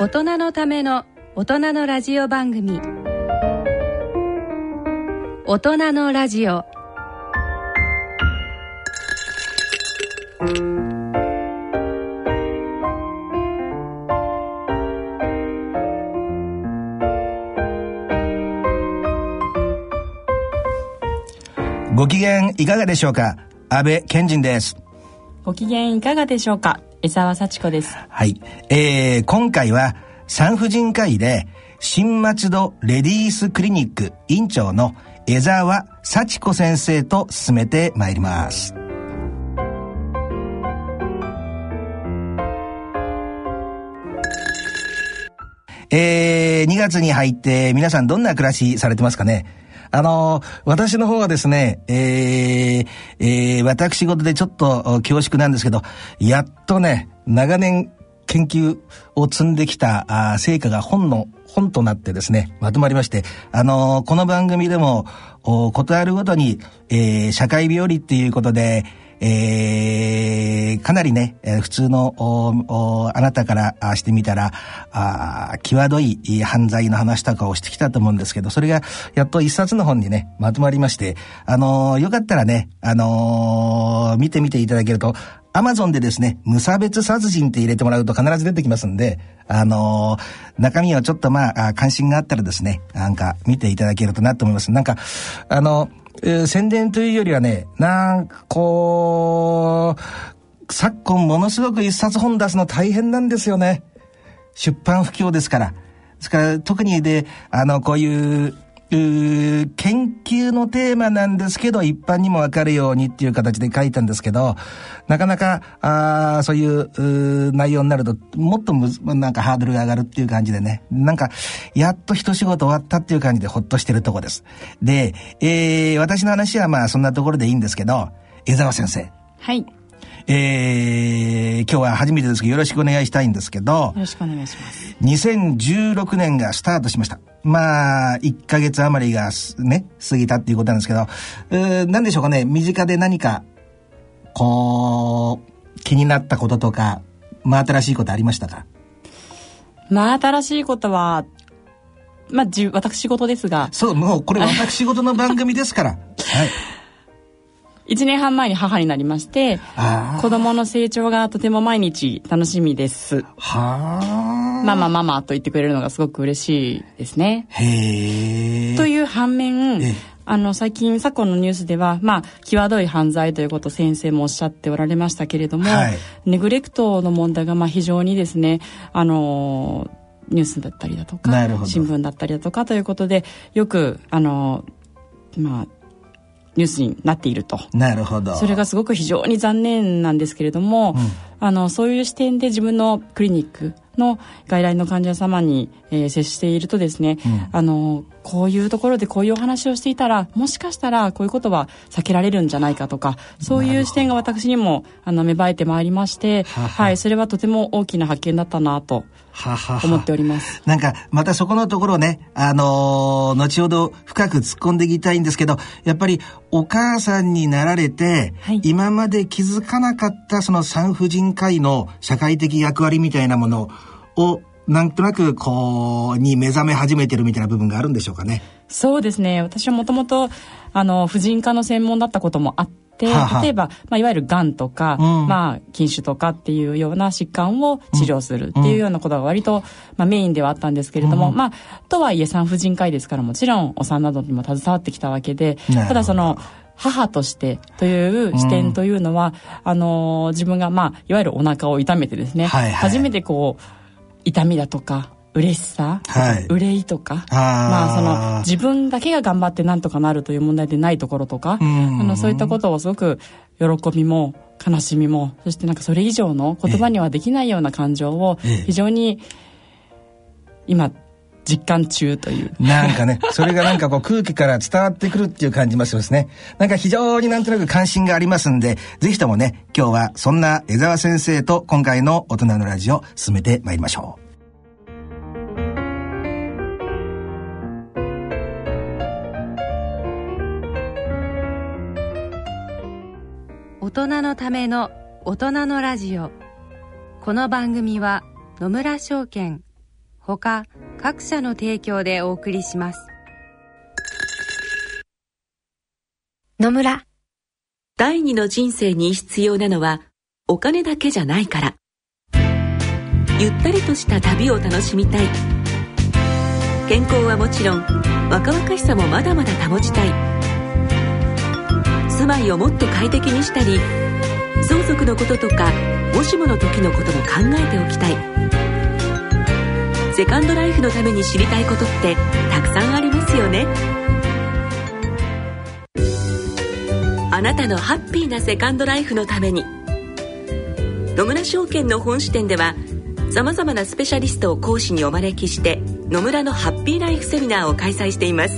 大人のための大人のラジオ番組。大人のラジオ。ご機嫌いかがでしょうか？安倍賢人です。ご機嫌いかがでしょうか？江沢幸子です。はい。えー、今回は産婦人科医で新松戸レディースクリニック院長の江沢幸子先生と進めてまいります。えー、2月に入って皆さんどんな暮らしされてますかね？あの、私の方はですね、えー、えー、私事でちょっと恐縮なんですけど、やっとね、長年研究を積んできたあ成果が本の、本となってですね、まとまりまして、あのこの番組でも、ことあるごとに、えー、社会病理っていうことで、えー、かなりね、普通のあなたからしてみたらあ際どい犯罪の話とかをしてきたと思うんですけどそれがやっと一冊の本にねまとまりましてあのー、よかったらねあのー、見てみていただけるとアマゾンでですね、無差別殺人って入れてもらうと必ず出てきますんで、あのー、中身をちょっとまあ、関心があったらですね、なんか見ていただけるとなと思います。なんか、あのえ、宣伝というよりはね、なんかこう、昨今ものすごく一冊本出すの大変なんですよね。出版不況ですから。ですから特にで、あの、こういう研究のテーマなんですけど、一般にもわかるようにっていう形で書いたんですけど、なかなか、あそういう内容になると、もっとむなんかハードルが上がるっていう感じでね、なんか、やっと一仕事終わったっていう感じでほっとしてるとこです。で、えー、私の話はまあそんなところでいいんですけど、江沢先生。はい。えー、今日は初めてですけどよろしくお願いしたいんですけど、よろしくお願いします。2016年がスタートしました。まあ、1ヶ月余りがね、過ぎたっていうことなんですけど、う何でしょうかね、身近で何か、こう、気になったこととか、まあ新しいことありましたか？まあ新しいことは、まあ、じ私事ですが。そう、もうこれ 私事の番組ですから。はい。1年半前に母になりまして子供の成長がとても毎日楽しみですはママママと言ってくれるのがすごく嬉しいですね。へという反面あの最近昨今のニュースではまあ際どい犯罪ということを先生もおっしゃっておられましたけれども、はい、ネグレクトの問題がまあ非常にですねあのニュースだったりだとか新聞だったりだとかということでよくあのまあニュースになっていると。なるほど。それがすごく非常に残念なんですけれども、うん、あの、そういう視点で自分のクリニックの外来の患者様に、えー、接しているとですね、うん、あのこういうところでこういうお話をしていたらもしかしたらこういうことは避けられるんじゃないかとかそういう視点が私にもあの芽生えてまいりましてはい、それはとても大きな発見だったなと思っております。なんかまたそこのところねあのー、後ほど深く突っ込んでいきたいんですけどやっぱりお母さんになられて、はい、今まで気づかなかったその産婦人科医の社会的役割みたいなものをなんとなくこうに目覚め始めてるみたいな部分があるんでしょうかね。そうですね。私はもともとあの婦人科の専門だったこともあって、はは例えば、まあ、いわゆるがんとか、うん、まあ、筋腫とかっていうような疾患を治療するっていうようなことが割と、まあ、メインではあったんですけれども、うん、まあ、とはいえ産婦人科医ですからもちろんお産などにも携わってきたわけでただその母としてという視点というのは、うん、あの自分がまあいわゆるお腹を痛めてですね、はいはい、初めてこう痛みだとか嬉しさ、はい、憂いとかまあその自分だけが頑張ってなんとかなるという問題でないところとか、あのそういったことをすごく喜びも悲しみもそしてなんかそれ以上の言葉にはできないような感情を非常に今実感中という。なんかね、それがなんかこう空気から伝わってくるっていう感じますね。なんか非常になんとなく関心がありますんで、ぜひともね、今日はそんな江沢先生と今回の大人のラジオ進めてまいりましょう。大人のための大人のラジオこの番組は野村証券他各社の提供でお送りします。野村。第二の人生に必要なのはお金だけじゃないから。ゆったりとした旅を楽しみたい。健康はもちろん若々しさもまだまだ保ちたい。住まいをもっと快適にしたり相続のこととかもしもの時のことも考えておきたいセカンドライフのために知りたいことってたくさんありますよね。あなたのハッピーなセカンドライフのために。野村証券の本支店ではさまざまなスペシャリストを講師にお招きして野村のハッピーライフセミナーを開催しています。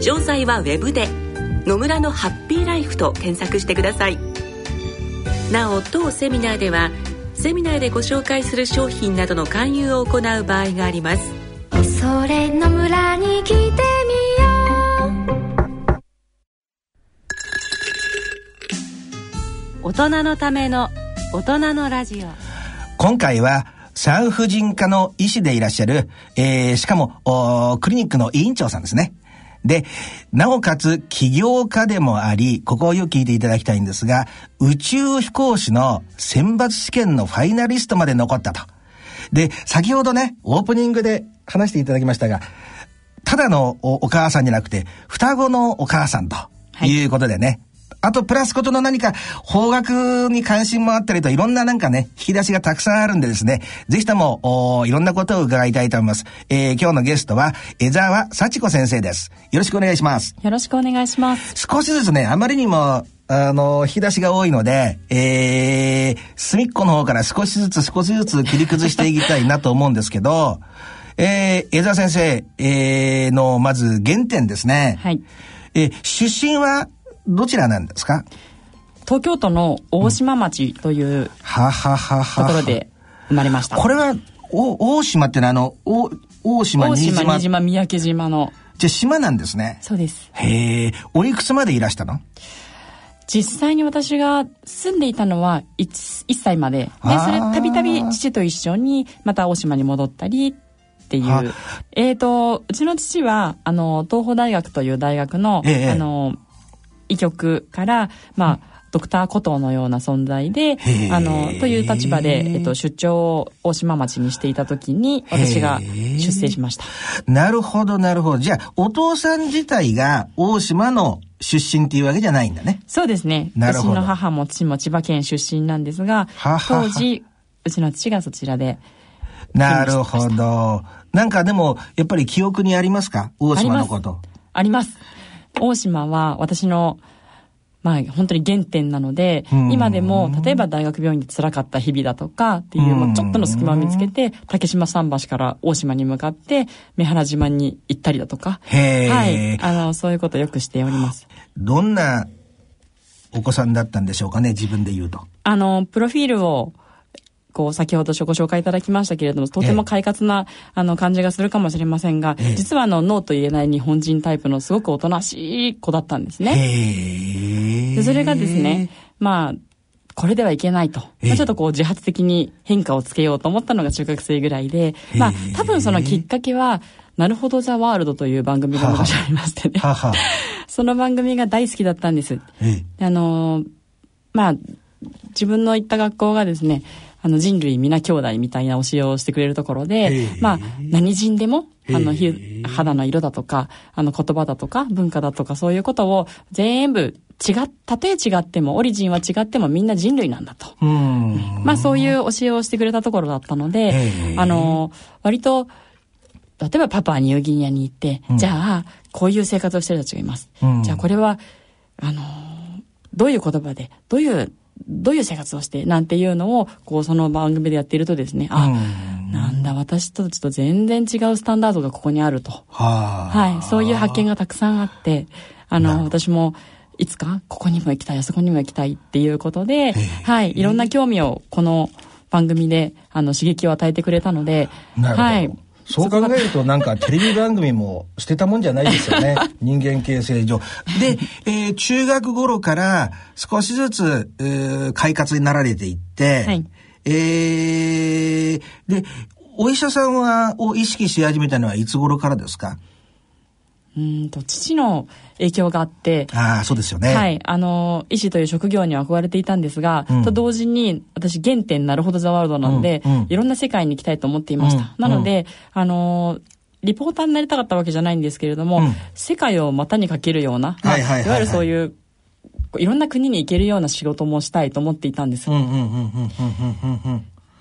詳細はウェブで「野村のハッピーライフ」と検索してください。なお当セミナーではセミナーでご紹介する商品などの勧誘を行う場合があります。それの村に来てみよう。大人のための大人のラジオ。今回は産婦人科の医師でいらっしゃる、えー、しかもクリニックの委員長さんですね。で、なおかつ起業家でもあり、ここをよく聞いていただきたいんですが、宇宙飛行士の選抜試験のファイナリストまで残ったと。で、先ほどね、オープニングで話していただきましたが、ただのお母さんじゃなくて、双子のお母さんということでね、はいあと、プラスことの何か、方角に関心もあったりと、いろんななんかね、引き出しがたくさんあるんでですね、ぜひとも、いろんなことを伺いたいと思います。えー、今日のゲストは、江沢幸子先生です。よろしくお願いします。よろしくお願いします。少しずつね、あまりにも、あの、引き出しが多いので、えー、隅っこの方から少しずつ少しずつ切り崩していきたいなと思うんですけど、えー、江沢先生、えー、の、まず原点ですね。はい。えー、出身はどちらなんですか？東京都の大島町というところで生まれました。これは、お大島ってのはあの、お大島、新島？大島、三宅島の。じゃあ島なんですね。そうです。へえ、おいくつまでいらしたの？実際に私が住んでいたのは 1, 1歳まで。で、それたびたび父と一緒にまた大島に戻ったりっていう。えっ、ー、と、うちの父は、あの、東邦大学という大学の、ええ、あの、医局から、まあ、ドクターコトーのような存在で、あの、という立場で、えっと、出張を大島町にしていた時に、私が出生しました。なるほど、なるほど。じゃあ、お父さん自体が大島の出身っていうわけじゃないんだね。そうですね。なるほど。うちの母も父も千葉県出身なんですが、はは当時、うちの父がそちらで。なるほど。なんかでも、やっぱり記憶にありますか？大島のこと。あります。大島は私のまあ本当に原点なので、今でも例えば大学病院で辛かった日々だとかっていう、もうちょっとの隙間を見つけて、竹島桟橋から大島に向かって目原島に行ったりだとか、はい、あの、そういうことをよくしております。どんなお子さんだったんでしょうかね、自分で言うと。あの、プロフィールをこう、先ほどご紹介いただきましたけれども、とても快活な、あの、感じがするかもしれませんが、実はあの、ノーと言えない日本人タイプのすごくおとなしい子だったんですね。でそれがですね、まあ、これではいけないと。まあ、ちょっとこう自発的に変化をつけようと思ったのが中学生ぐらいで、まあ多分そのきっかけは、なるほどザワールドという番組が昔ありましてね。はは その番組が大好きだったんです。あの、まあ、自分の行った学校がですね、あの人類皆兄弟みたいな教えをしてくれるところで、まあ、何人でも、あの、肌の色だとか、あの言葉だとか、文化だとか、そういうことを全部違っ、たとえ違っても、オリジンは違ってもみんな人類なんだと。まあそういう教えをしてくれたところだったので、あの、割と、例えばパパはニューギニアに行って、うん、じゃあ、こういう生活をしてる人たちがいます。うん、じゃあこれは、あの、どういう言葉で、どういうどういう生活をして、なんていうのを、こう、その番組でやっているとですね、あ、なんだ、私とちょっと全然違うスタンダードがここにあると。はい。そういう発見がたくさんあって、あの、私も、いつかここにも行きたい、あそこにも行きたいっていうことで、はい。いろんな興味をこの番組で、あの、刺激を与えてくれたので、はい。そう考えるとなんかテレビ番組も捨てたもんじゃないですよね。人間形成上。で、えー、中学頃から少しずつ、えー、快活になられていって、はい、えー、で、お医者さんは、を意識し始めたのはいつ頃からですか？うんと、父の影響があって。ああ、そうですよね。はい。あの、医師という職業には憧れていたんですが、うん、と同時に、私、原点なるほどザワールドなので、うんうん、いろんな世界に行きたいと思っていました。うん、なので、あの、リポーターになりたかったわけじゃないんですけれども、世界を股にかけるような、いわゆるそういう、いろんな国に行けるような仕事もしたいと思っていたんです。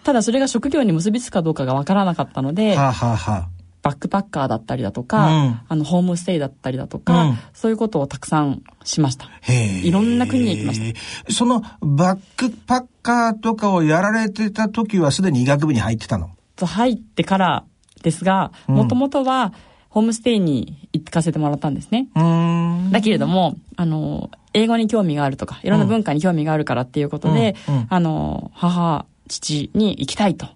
ただそれが職業に結びつくかどうかがわからなかったので、はあはあ、バックパッカーだったりだとか、うん、あの、ホームステイだったりだとか、うん、そういうことをたくさんしました。いろんな国に行きました。その、バックパッカーとかをやられてた時はすでに医学部に入ってたの？入ってからですが、もともとは、ホームステイに行かせてもらったんですね。だけれども、あの、英語に興味があるとか、いろんな文化に興味があるからっていうことで、うん、あの、母父に行きたいと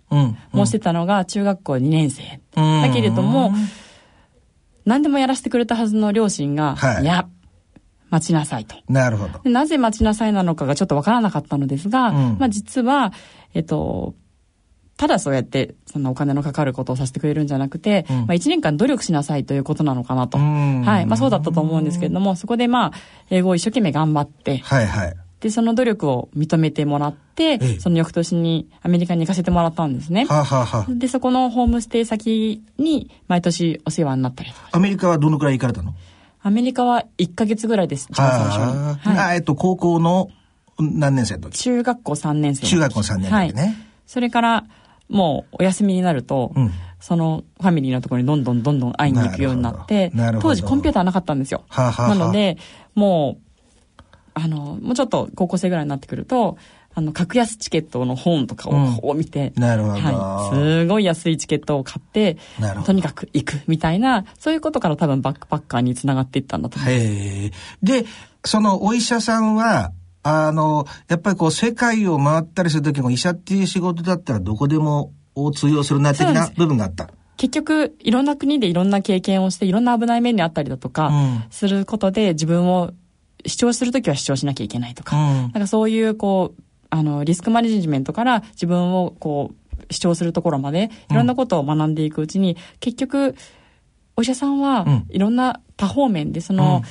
申してたのが中学校2年生。だけれども、何でもやらせてくれたはずの両親が、はい、いや、待ちなさいと。なるほど。なぜ待ちなさいなのかがちょっとわからなかったのですが、うん、まあ実は、えっと、ただそうやって、そんなお金のかかることをさせてくれるんじゃなくて、うん、まあ1年間努力しなさいということなのかなと。はい。まあそうだったと思うんですけれども、そこでまあ、英語を一生懸命頑張って、はいはい。で、その努力を認めてもらって、その翌年にアメリカに行かせてもらったんですね。はあはあ、で、そこのホームステイ先に毎年お世話になったり。アメリカはどのくらい行かれたの？アメリカは1か月ぐらいです、一番最初に。はい、えっと、高校の何年生の時？中学校3年生。中学校3年生ね、はい。それから、もうお休みになると、うん、そのファミリーのところにどんどんどんどん会いに行くようになって、当時コンピューターなかったんですよ。はあはあ、なので、もう、あの、もうちょっと高校生ぐらいになってくると、あの、格安チケットの本とかをこう見て、うん、なるほど。はい。すごい安いチケットを買って、とにかく行くみたいな、そういうことから多分バックパッカーにつながっていったんだと思います。へで、そのお医者さんは、あの、やっぱりこう世界を回ったりするときも医者っていう仕事だったらどこでも通用するな的な部分があった。結局、いろんな国でいろんな経験をして、いろんな危ない面にあったりだとか、することで自分を主張するときは主張しなきゃいけないとか、うん、なんかそういう、こう、あの、リスクマネジメントから自分を、こう、主張するところまで、いろんなことを学んでいくうちに、うん、結局、お医者さんはいろんな多方面で、その、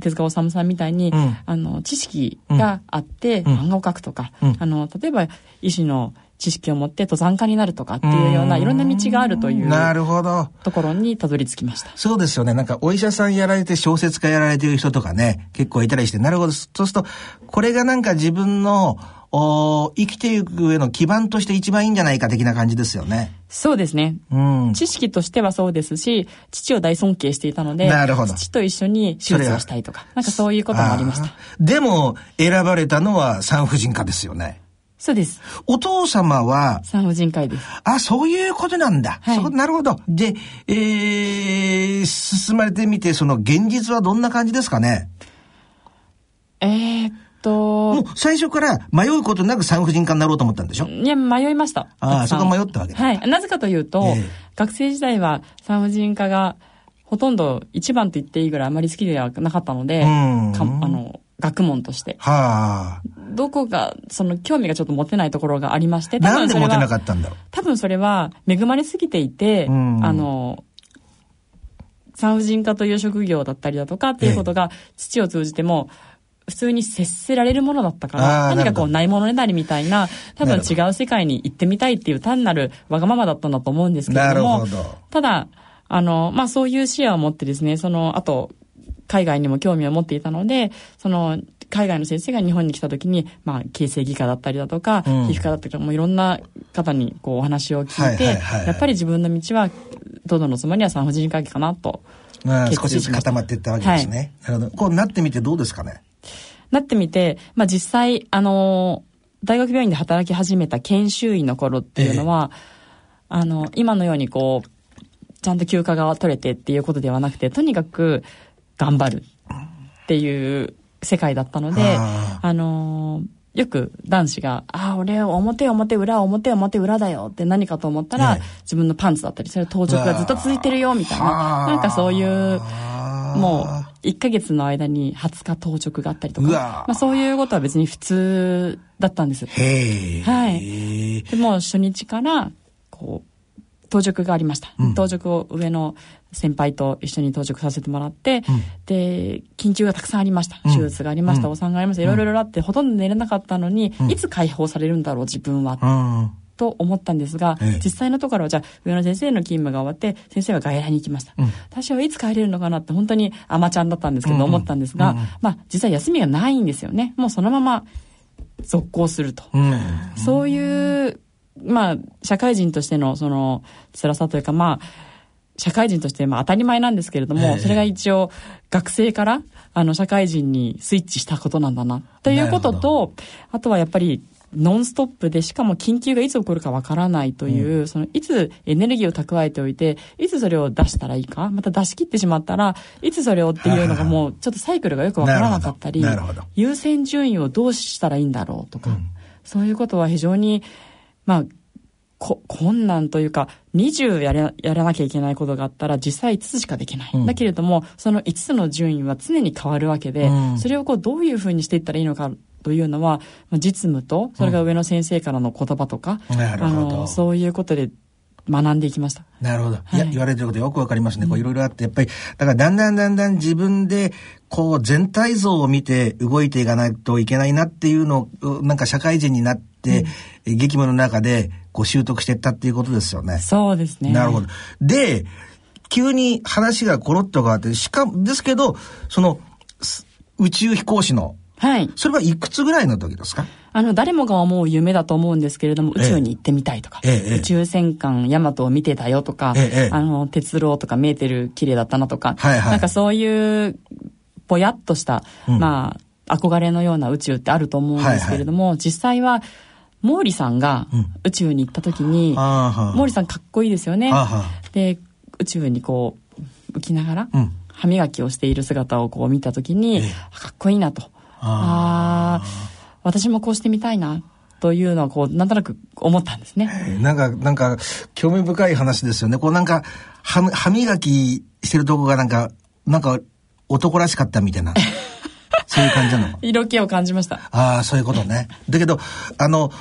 手塚治虫さんみたいに、あの、知識があって、漫画を描くとか、あの、例えば、医師の知識を持って登山家になるとかっていうようないろんな道があるというなるほど。ところにたどり着きました。そうですよね。なんかお医者さんやられて小説家やられてる人とかね結構いたりしてなるほど。そうするとこれがなんか自分のお生きていく上の基盤として一番いいんじゃないか的な感じですよね。そうですね。うん、知識としてはそうですし、父を大尊敬していたので、なるほど。父と一緒に手術をしたいとか、なんかそういうこともありました。でも、選ばれたのは産婦人科ですよね。そうです。お父様は産婦人科医です。あ、そういうことなんだ。はい、なるほど。で、えー、進まれてみて、その現実はどんな感じですかね？えー、っと。もう最初から迷うことなく産婦人科になろうと思ったんでしょ？いや、迷いました。ああ、そこ迷ったわけはい。なぜかというと、えー、学生時代は産婦人科がほとんど一番と言っていいぐらいあまり好きではなかったので、あの、学問として。はあ。どこが、その興味がちょっと持てないところがありまして、なんで持てなかったんだろう？多分それは恵まれすぎていて、うん、あの、産婦人科という職業だったりだとかっていうことが、父を通じても、普通に接せられるものだったから、何かこうないものねだりみたいな、多分違う世界に行ってみたいっていう単なるわがままだったんだと思うんですけれども、ど。ただ、あの、まあ、そういう視野を持ってですね、その、あと、海外にも興味を持っていたので、その、海外の先生が日本に来た時に、まあ、形成外科だったりだとか、うん、皮膚科だったりとか、もういろんな方にこうお話を聞いて、やっぱり自分の道は、どののつもりは産婦人科医かなと。まあ、少しずつ固まっていったわけですね。はい、なるほど。こうなってみてどうですかね？なってみて、まあ実際、あの大学病院で働き始めた研修医の頃っていうのは、えー、あの、今のようにこう、ちゃんと休暇が取れてっていうことではなくて、とにかく頑張るっていう世界だったので、あのー、よく男子が、ああ、俺、表表裏、表表裏だよって何かと思ったら、自分のパンツだったり、それ当直がずっと続いてるよ、みたいな。なんかそういう、もう、1ヶ月の間に20日当直があったりとか、まあそういうことは別に普通だったんです。へはい。でも初日から、こう、当直がありました、うん、当直を上の先輩と一緒に当直させてもらって、うん、で緊急がたくさんありました。手術がありました、お産がありました。いろいろあってほとんど寝れなかったのに、いつ解放されるんだろう自分は、と思ったんですが、ええ、実際のところはじゃあ上野先生の勤務が終わって先生は外来に行きました、うん、私はいつ帰れるのかなって本当に甘ちゃんだったんですけど、思ったんですが、うん。うん、まあ実際休みがないんですよね。もうそのまま続行すると、うん、そういうまあ社会人としてのその辛さというかまあ社会人としてまあ当たり前なんですけれども、それが一応学生からあの社会人にスイッチしたことなんだなということとあとはやっぱりノンストップで、しかも緊急がいつ起こるかわからないという、うん、その、いつエネルギーを蓄えておいて、いつそれを出したらいいか、また出し切ってしまったら、いつそれをっていうのがもう、ちょっとサイクルがよくわからなかったり、優先順位をどうしたらいいんだろうとか、うん、そういうことは非常に、まあ、こ困難というか20やらやらなきゃいけないことがあったら実際5つしかできない、うん、だけれどもその5つの順位は常に変わるわけで、うん、それをこうどういうふうにしていったらいいのかというのは実務とそれが上の先生からの言葉とか、うん、あのそういうことで学んでいきました。なるほど。い。や、言われてることよくわかりますね。こういろいろあって、やっぱり、だからだんだんだんだん自分で、こう全体像を見て動いていかないといけないなっていうのを、なんか社会人になって、うん、激務の中で、こう習得していったっていうことですよね。そうですね。なるほど。で、急に話がコロッと変わって、しかも、ですけど、その、宇宙飛行士のはい。それはいくつぐらいの時ですか？あの、誰もが思う夢だと思うんですけれども、宇宙に行ってみたいとか、ええ、宇宙戦艦ヤマトを見てたよとか、え、あの、鉄郎とかメーテル綺麗だったなとか、はいはい、なんかそういう、ぼやっとした、うん、まあ、憧れのような宇宙ってあると思うんですけれども、はいはい、実際は、毛利さんが宇宙に行った時に、うん、毛利さんかっこいいですよね。で、宇宙にこう、浮きながら、歯磨きをしている姿をこう見た時に、かっこいいなと。ああ私もこうしてみたいなというのはこうなんとなく思ったんですね。なんかなんか興味深い話ですよね。こうなんか歯歯磨きしてるとこがなんかなんか男らしかったみたいな。そういう感じなの？色気を感じました。ああ、そういうことね。だけど、あの、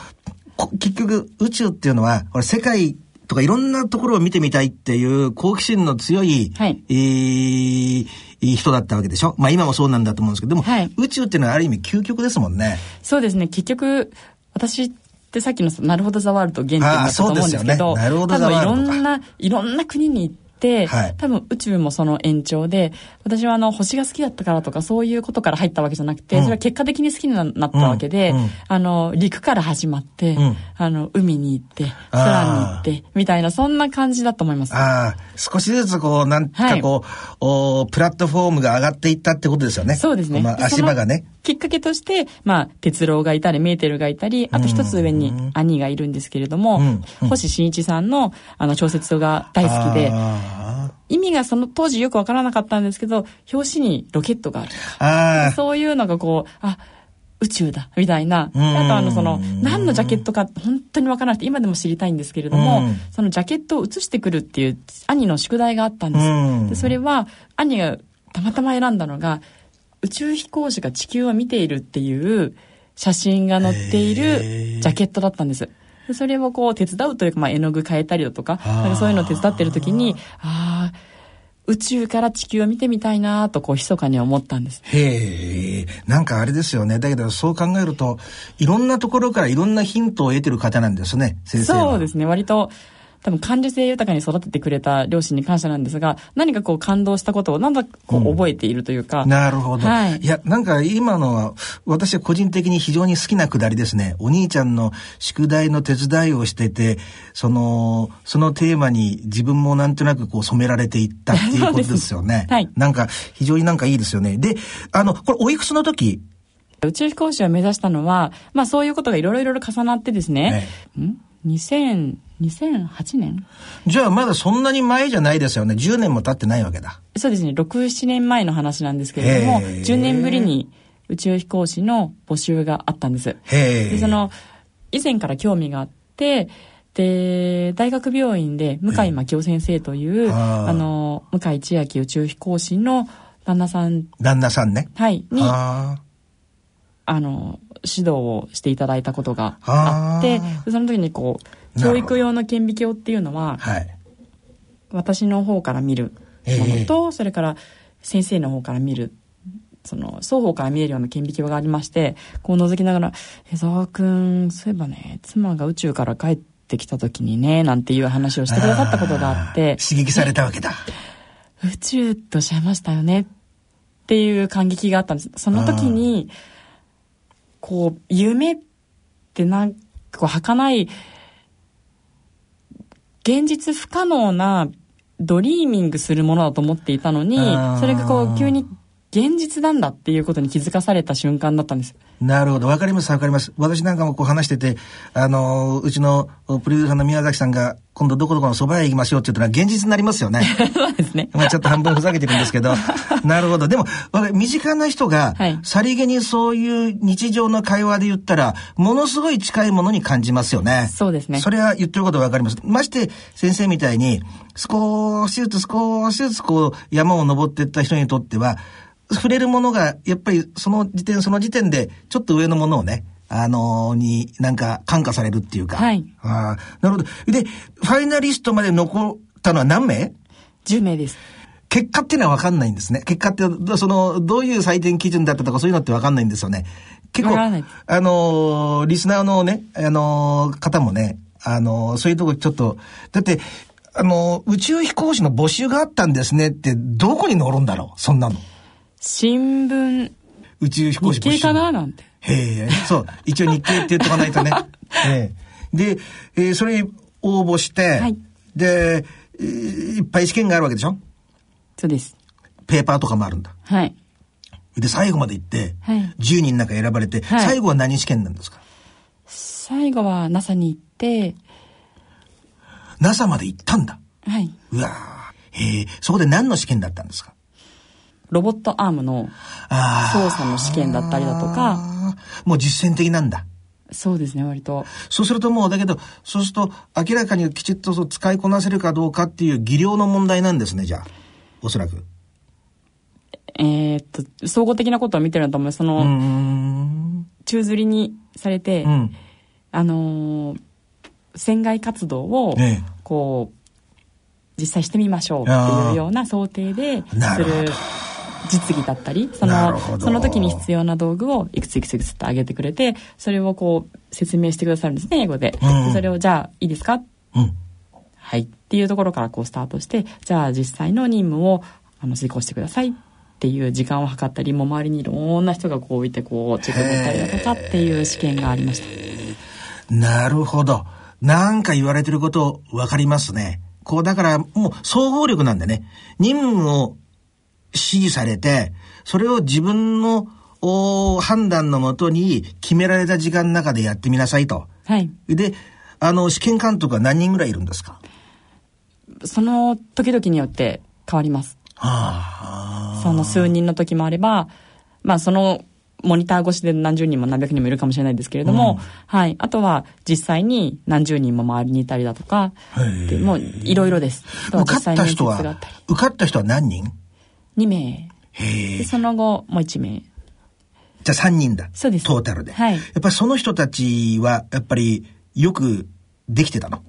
結局宇宙っていうのは、これ世界とかいろんなところを見てみたいっていう好奇心の強い、はい、えーいい人だったわけでしょ？まあ今もそうなんだと思うんですけど、でも、はい、宇宙っていうのはある意味究極ですもんね。そうですね。結局、私ってさっきのなるほどザワールド原点だったと思うんですけど、ね、多分いろんな、いろんな国に行って、はい、多分宇宙もその延長で、私はあの星が好きだったからとかそういうことから入ったわけじゃなくて、うん、それは結果的に好きになったわけで、うん。うん、あの、陸から始まって、あの、海に行って、空に行って、みたいな、そんな感じだと思います。ああ、少しずつこう、なんかこう、はい、おプラットフォームが上がっていったってことですよね。そうですね。まあ、足場がね。きっかけとして、まあ、哲郎がいたり、メーテルがいたり、あと一つ上に兄がいるんですけれども、うん。うん、星新一さんの、あの、小説が大好きで、意味がその当時よくわからなかったんですけど、表紙にロケットがある。そういうのがこう、あ、宇宙だ、みたいな。あとあの、その、何のジャケットか本当にわからなくて、今でも知りたいんですけれども、そのジャケットを写してくるっていう兄の宿題があったんです。でそれは、兄がたまたま選んだのが、宇宙飛行士が地球を見ているっていう写真が載っているジャケットだったんです。それをこう手伝うというか、まあ、絵の具変えたりだとか、なんかそういうのを手伝ってる時に、ああ、宇宙から地球を見てみたいなとこう密かに思ったんです。へえ、なんかあれですよね。だけどそう考えると、いろんなところからいろんなヒントを得てる方なんですね、先生そうですね。割と多分感受性豊かに育ててくれた両親に感謝なんですが、何かこう感動したことをなんだこう覚えているというか。うん、なるほど。はい。いや、なんか今のは、私は個人的に非常に好きなくだりですね。お兄ちゃんの宿題の手伝いをしてて、その、そのテーマに自分もなんとなくこう染められていったっていうことですよね。はい。なんか、非常になんかいいですよね。で、あの、これおいくつの時？宇宙飛行士を目指したのは、まあそういうことがいろいろ重なってですね、2000、2008年？じゃあまだそんなに前じゃないですよね。10年も経ってないわけだ。そうですね。6、7年前の話なんですけれども、10年ぶりに宇宙飛行士の募集があったんです。でその、以前から興味があって、で、大学病院で向井真紀夫先生という、あの、向井千秋宇宙飛行士の旦那さん。旦那さんね。はい。に、あの、指導をしていただいたことがあ。ってその時にこう教育用の顕微鏡っていうのは、はい、私の方から見るものと、それから先生の方から見るその双方から見えるような顕微鏡がありましてこう覗きながら「江沢君そういえばね妻が宇宙から帰ってきた時にね」なんていう話をしてくださったことがあって刺激されたわけだ宇宙とおっしゃいましたよねっていう感激があったんです。その時にこう夢ってなんかこう儚い現実不可能な dreaming するものだと思っていたのにそれがこう急に現実なんだっていうことに気づかされた瞬間だったんです。なるほど。わかります、わかります。私なんかもこう話してて、あの、うちのプロデューサーの宮崎さんが、今度どこどこの蕎麦屋行きましょうって言ったら現実になりますよね。そうですね。まあちょっと半分ふざけてるんですけど。なるほど。でも、身近な人が、さりげにそういう日常の会話で言ったら、ものすごい近いものに感じますよね。そうですね。それは言ってることわかります。まして、先生みたいに、少しずつ少しずつこう、山を登っていった人にとっては、触れるものが、やっぱりその時点、その時点で、ちょっと上のものをね、あのー、になんか感化されるっていうか。はい。あなるほど。で、ファイナリストまで残ったのは何名 ?10 名です。結果っていうのは分かんないんですね。結果って、その、どういう採点基準だったとかそういうのって分かんないんですよね。結構、あのー、リスナーのね、あのー、方もね、あのそういうとこちょっと、だって、あの宇宙飛行士の募集があったんですねって、どこに載るんだろう？そんなの。新聞。宇宙飛行士日経かな？なんて。へえ、そう。一応日経って言っとかないとね。ええ、で、えー、それ応募して、はい、で、えー、いっぱい試験があるわけでしょ？そうです。ペーパーとかもあるんだ。はい。で、最後まで行って、はい、10人の中選ばれて、はい、最後は何試験なんですか？最後は NASA に行って、NASA まで行ったんだ。はい。うわへえ、そこで何の試験だったんですか？ロボットアームの操作の試験だったりだとか。もう実践的なんだ。そうですね、割と。そうするともう、だけど、そうすると、明らかにきちっとそう使いこなせるかどうかっていう技量の問題なんですね、じゃあ。おそらく。えー、っと、総合的なことを見てるんだと思います。その、宙吊りにされて、うん、あのー、船外活動を、こう、実際してみましょうっていうような想定でする実技だったりそのその時に必要な道具をいくついくついくつってあげてくれてそれをこう説明してくださるんですね英語で。うん、でそれをじゃあいいですか、うん、はいっていうところからこうスタートしてじゃあ実際の任務をあの遂行してくださいっていう時間を計ったりも周りにいろんな人がこういてこうチェック取ったりだとかっていう試験がありました。なるほど。なんか言われてること分かりますね。こうだからもう総合力なんでね。任務を指示されて、それを自分の判断のもとに決められた時間の中でやってみなさいと。はい。で、あの、試験監督は何人ぐらいいるんですか？その時々によって変わります。はあ、その数人の時もあれば、まあそのモニター越しで何十人も何百人もいるかもしれないですけれども、うん、はい。あとは実際に何十人も周りにいたりだとか、でもういろいろです。受かった人は、受かった人は何人？2名。で、その後、もう1名。じゃあ3人だ。そうです。トータルで。はい。やっぱりその人たちは、やっぱり、よくできてたの？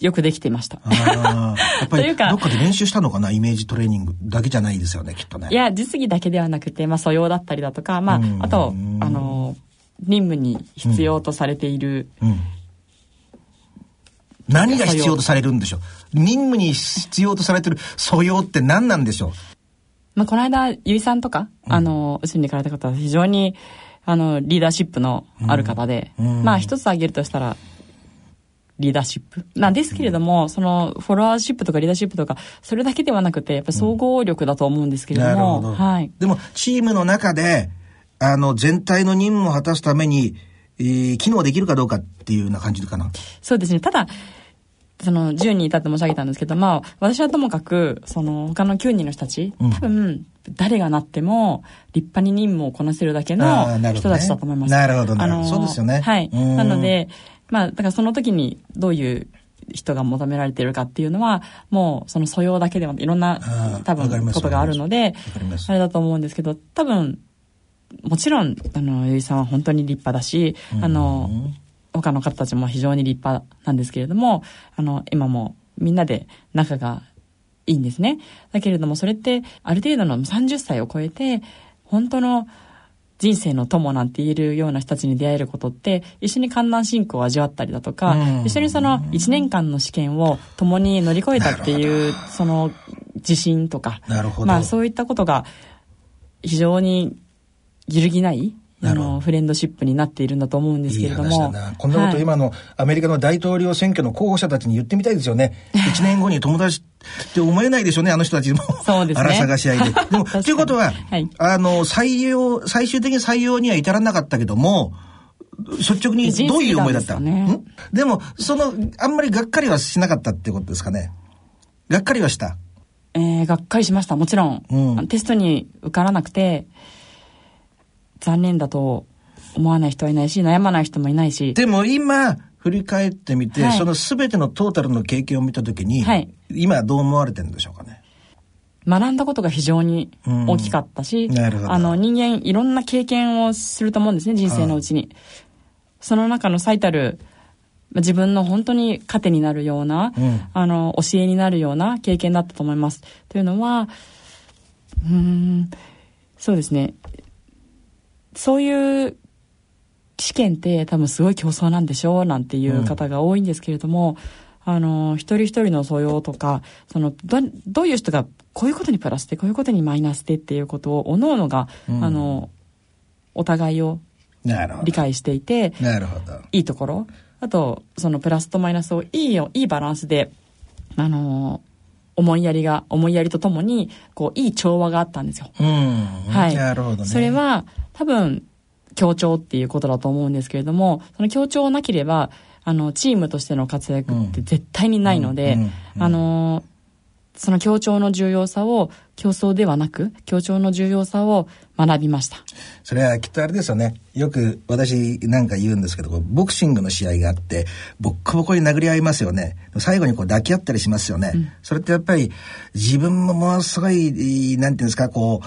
よくできてました。やっぱり、どっかで練習したのかな？イメージトレーニングだけじゃないですよね、きっとね。いや、実技だけではなくて、まあ、素養だったりだとか、まあ、あと、あの、任務に必要とされている、うんうん何が必要とされるんでしょう？任務に必要とされてる素養って何なんでしょう？まあ、この間、ゆいさんとか、あの、宇宙に行かれた方は非常に、あの、リーダーシップのある方で、まあ、一つ挙げるとしたら、リーダーシップ。なんですけれども、そのフォロワーシップとかリーダーシップとかそれだけではなくてやっぱり総合力だと思うんですけれども、うん、はい、でもチームの中であの全体の任務を果たすために、えー、機能できるかどうかっていうような感じかな。そうですね。ただその10人いたって申し上げたんですけど、まあ、私はともかく、その他の9人の人たち、多分、誰がなっても、立派に任務をこなせるだけの人たちだと思います。なるほど、ね、なるほど。そうですよね。はい。なので、まあ、だからその時にどういう人が求められているかっていうのは、もうその素養だけでもいろんな多分ことがあるので、あれだと思うんですけど、多分、もちろん、あの、ゆいさんは本当に立派だし、あの、他の方たちも非常に立派なんですけれども、あの、今もみんなで仲がいいんですね。だけれどもそれってある程度の30歳を超えて本当の人生の友なんて言えるような人たちに出会えることって一緒に観覧進行を味わったりだとか、一緒にその1年間の試験を共に乗り越えたっていうその自信とかまあそういったことが非常に揺るぎないあの、フレンドシップになっているんだと思うんですけれども。いいこんなこと今のアメリカの大統領選挙の候補者たちに言ってみたいですよね。1年後に友達って思えないでしょうね、あの人たちも。そうですね。荒探し合いで。でも、ということは、はい、あの、採用、最終的に採用には至らなかったけども、率直にどういう思いだった？ね、でも、その、あんまりがっかりはしなかったってことですかね。がっかりはした？えー、がっかりしました、もちろん。うん、テストに受からなくて、残念だと思わない人はいないし、悩まない人もいないし。でも今、振り返ってみて、はい、その全てのトータルの経験を見たときに、はい、今どう思われてるんでしょうかね？学んだことが非常に大きかったし、うん、あの人間いろんな経験をすると思うんですね、人生のうちに。その中の最たる自分の本当に糧になるような、うん、あの、教えになるような経験だったと思います。というのは、うん、そうですね。そういう試験って多分すごい競争なんでしょうなんていう方が多いんですけれども、うん、あの、一人一人の素養とか、その、ど、どういう人がこういうことにプラスで、こういうことにマイナスでっていうことを、おのおのが、うん、あの、お互いを理解していて、なるほど。いいところ、あと、そのプラスとマイナスをいいよ、いいバランスで、あの、思いやりが、思いやりとともに、こう、いい調和があったんですよ。うん。はい。なるほどね。それは、多分、協調っていうことだと思うんですけれども、その協調なければ、あの、チームとしての活躍って絶対にないので、あの、その協調の重要さを競争ではなく、協調の重要さを学びました。それはきっとあれですよね。よく私なんか言うんですけど、ボクシングの試合があって、ボッコボコに殴り合いますよね。最後にこう抱き合ったりしますよね。うん、それってやっぱり自分もものすごい、なんていうんですか、こ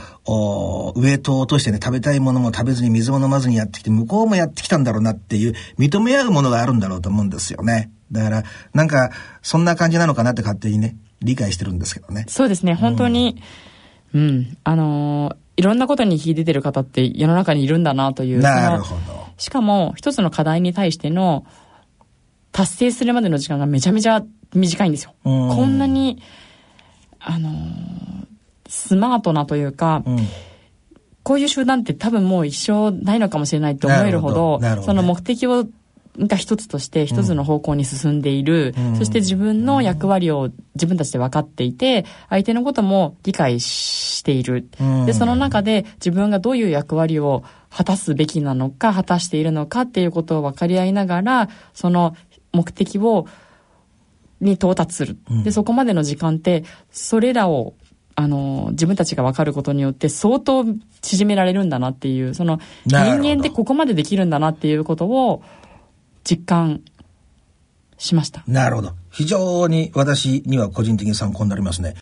う、ウエイトを落としてね、食べたいものも食べずに水も飲まずにやってきて、向こうもやってきたんだろうなっていう、認め合うものがあるんだろうと思うんですよね。だから、なんか、そんな感じなのかなって勝手にね、理解してるんですけどね。そうですね、本当に、うん、うん、あのー、いろんなことに秀でてる方って世の中にいるんだなという。なるほど。しかも、一つの課題に対しての達成するまでの時間がめちゃめちゃ短いんですよ。んこんなに、あのー、スマートなというか、うんこういう集団って多分もう一生ないのかもしれないって思えるほど、どね、その目的をが一つとして一つの方向に進んでいる、うん、そして自分の役割を自分たちで分かっていて、相手のことも理解している。うん、で、その中で自分がどういう役割を果たすべきなのか、果たしているのかっていうことを分かり合いながら、その目的を、に到達する。で、そこまでの時間って、それらをあの、自分たちが分かることによって相当縮められるんだなっていう、その人間ってここまでできるんだなっていうことを実感しました。なるほど。非常に私には個人的に参考になりますね。